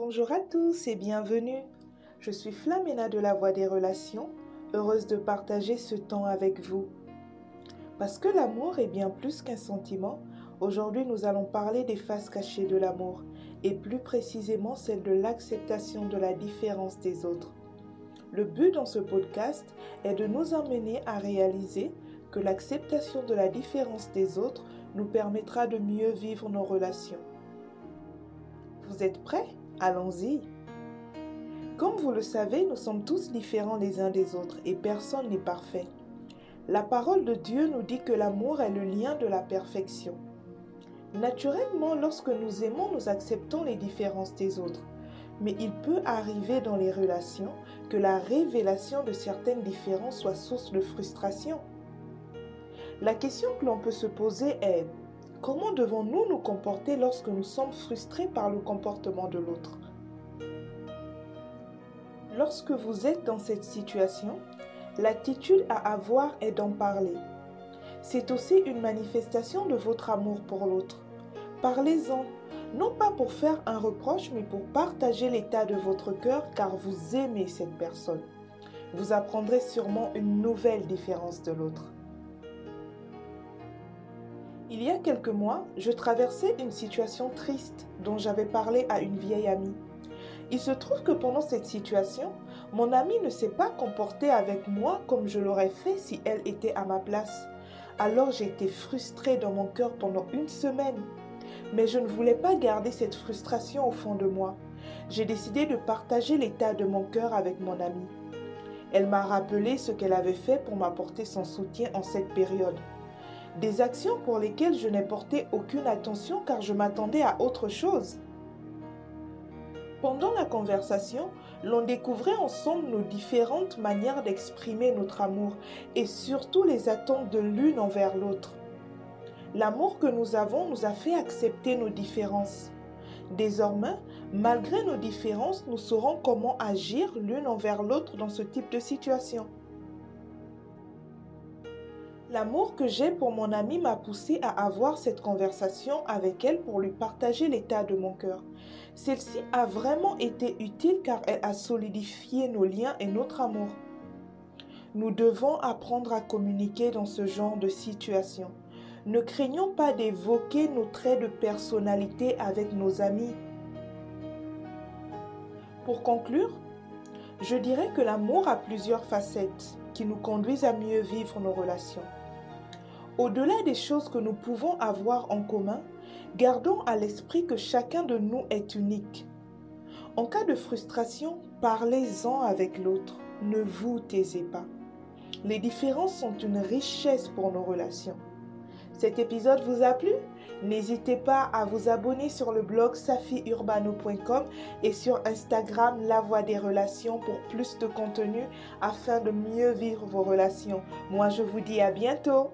Bonjour à tous et bienvenue. Je suis Flamena de la Voix des Relations, heureuse de partager ce temps avec vous. Parce que l'amour est bien plus qu'un sentiment, aujourd'hui nous allons parler des faces cachées de l'amour, et plus précisément celle de l'acceptation de la différence des autres. Le but dans ce podcast est de nous emmener à réaliser que l'acceptation de la différence des autres nous permettra de mieux vivre nos relations. Vous êtes prêts? Allons-y. Comme vous le savez, nous sommes tous différents les uns des autres et personne n'est parfait. La parole de Dieu nous dit que l'amour est le lien de la perfection. Naturellement, lorsque nous aimons, nous acceptons les différences des autres. Mais il peut arriver dans les relations que la révélation de certaines différences soit source de frustration. La question que l'on peut se poser est comment devons-nous nous comporter lorsque nous sommes frustrés par le comportement de l'autre? Lorsque vous êtes dans cette situation, l'attitude à avoir est d'en parler. C'est aussi une manifestation de votre amour pour l'autre. Parlez-en, non pas pour faire un reproche, mais pour partager l'état de votre cœur car vous aimez cette personne. Vous apprendrez sûrement une nouvelle différence de l'autre. Il y a quelques mois, je traversais une situation triste dont j'avais parlé à une vieille amie. Il se trouve que pendant cette situation, mon amie ne s'est pas comportée avec moi comme je l'aurais fait si elle était à ma place. Alors j'ai été frustrée dans mon cœur pendant une semaine. Mais je ne voulais pas garder cette frustration au fond de moi. J'ai décidé de partager l'état de mon cœur avec mon amie. Elle m'a rappelé ce qu'elle avait fait pour m'apporter son soutien en cette période des actions pour lesquelles je n'ai porté aucune attention car je m'attendais à autre chose. Pendant la conversation, l'on découvrait ensemble nos différentes manières d'exprimer notre amour et surtout les attentes de l'une envers l'autre. L'amour que nous avons nous a fait accepter nos différences. Désormais, malgré nos différences, nous saurons comment agir l'une envers l'autre dans ce type de situation. L'amour que j'ai pour mon amie m'a poussé à avoir cette conversation avec elle pour lui partager l'état de mon cœur. Celle-ci a vraiment été utile car elle a solidifié nos liens et notre amour. Nous devons apprendre à communiquer dans ce genre de situation. Ne craignons pas d'évoquer nos traits de personnalité avec nos amis. Pour conclure, je dirais que l'amour a plusieurs facettes qui nous conduisent à mieux vivre nos relations. Au-delà des choses que nous pouvons avoir en commun, gardons à l'esprit que chacun de nous est unique. En cas de frustration, parlez-en avec l'autre. Ne vous taisez pas. Les différences sont une richesse pour nos relations. Cet épisode vous a plu? N'hésitez pas à vous abonner sur le blog safiurbano.com et sur Instagram La Voix des Relations pour plus de contenu afin de mieux vivre vos relations. Moi, je vous dis à bientôt.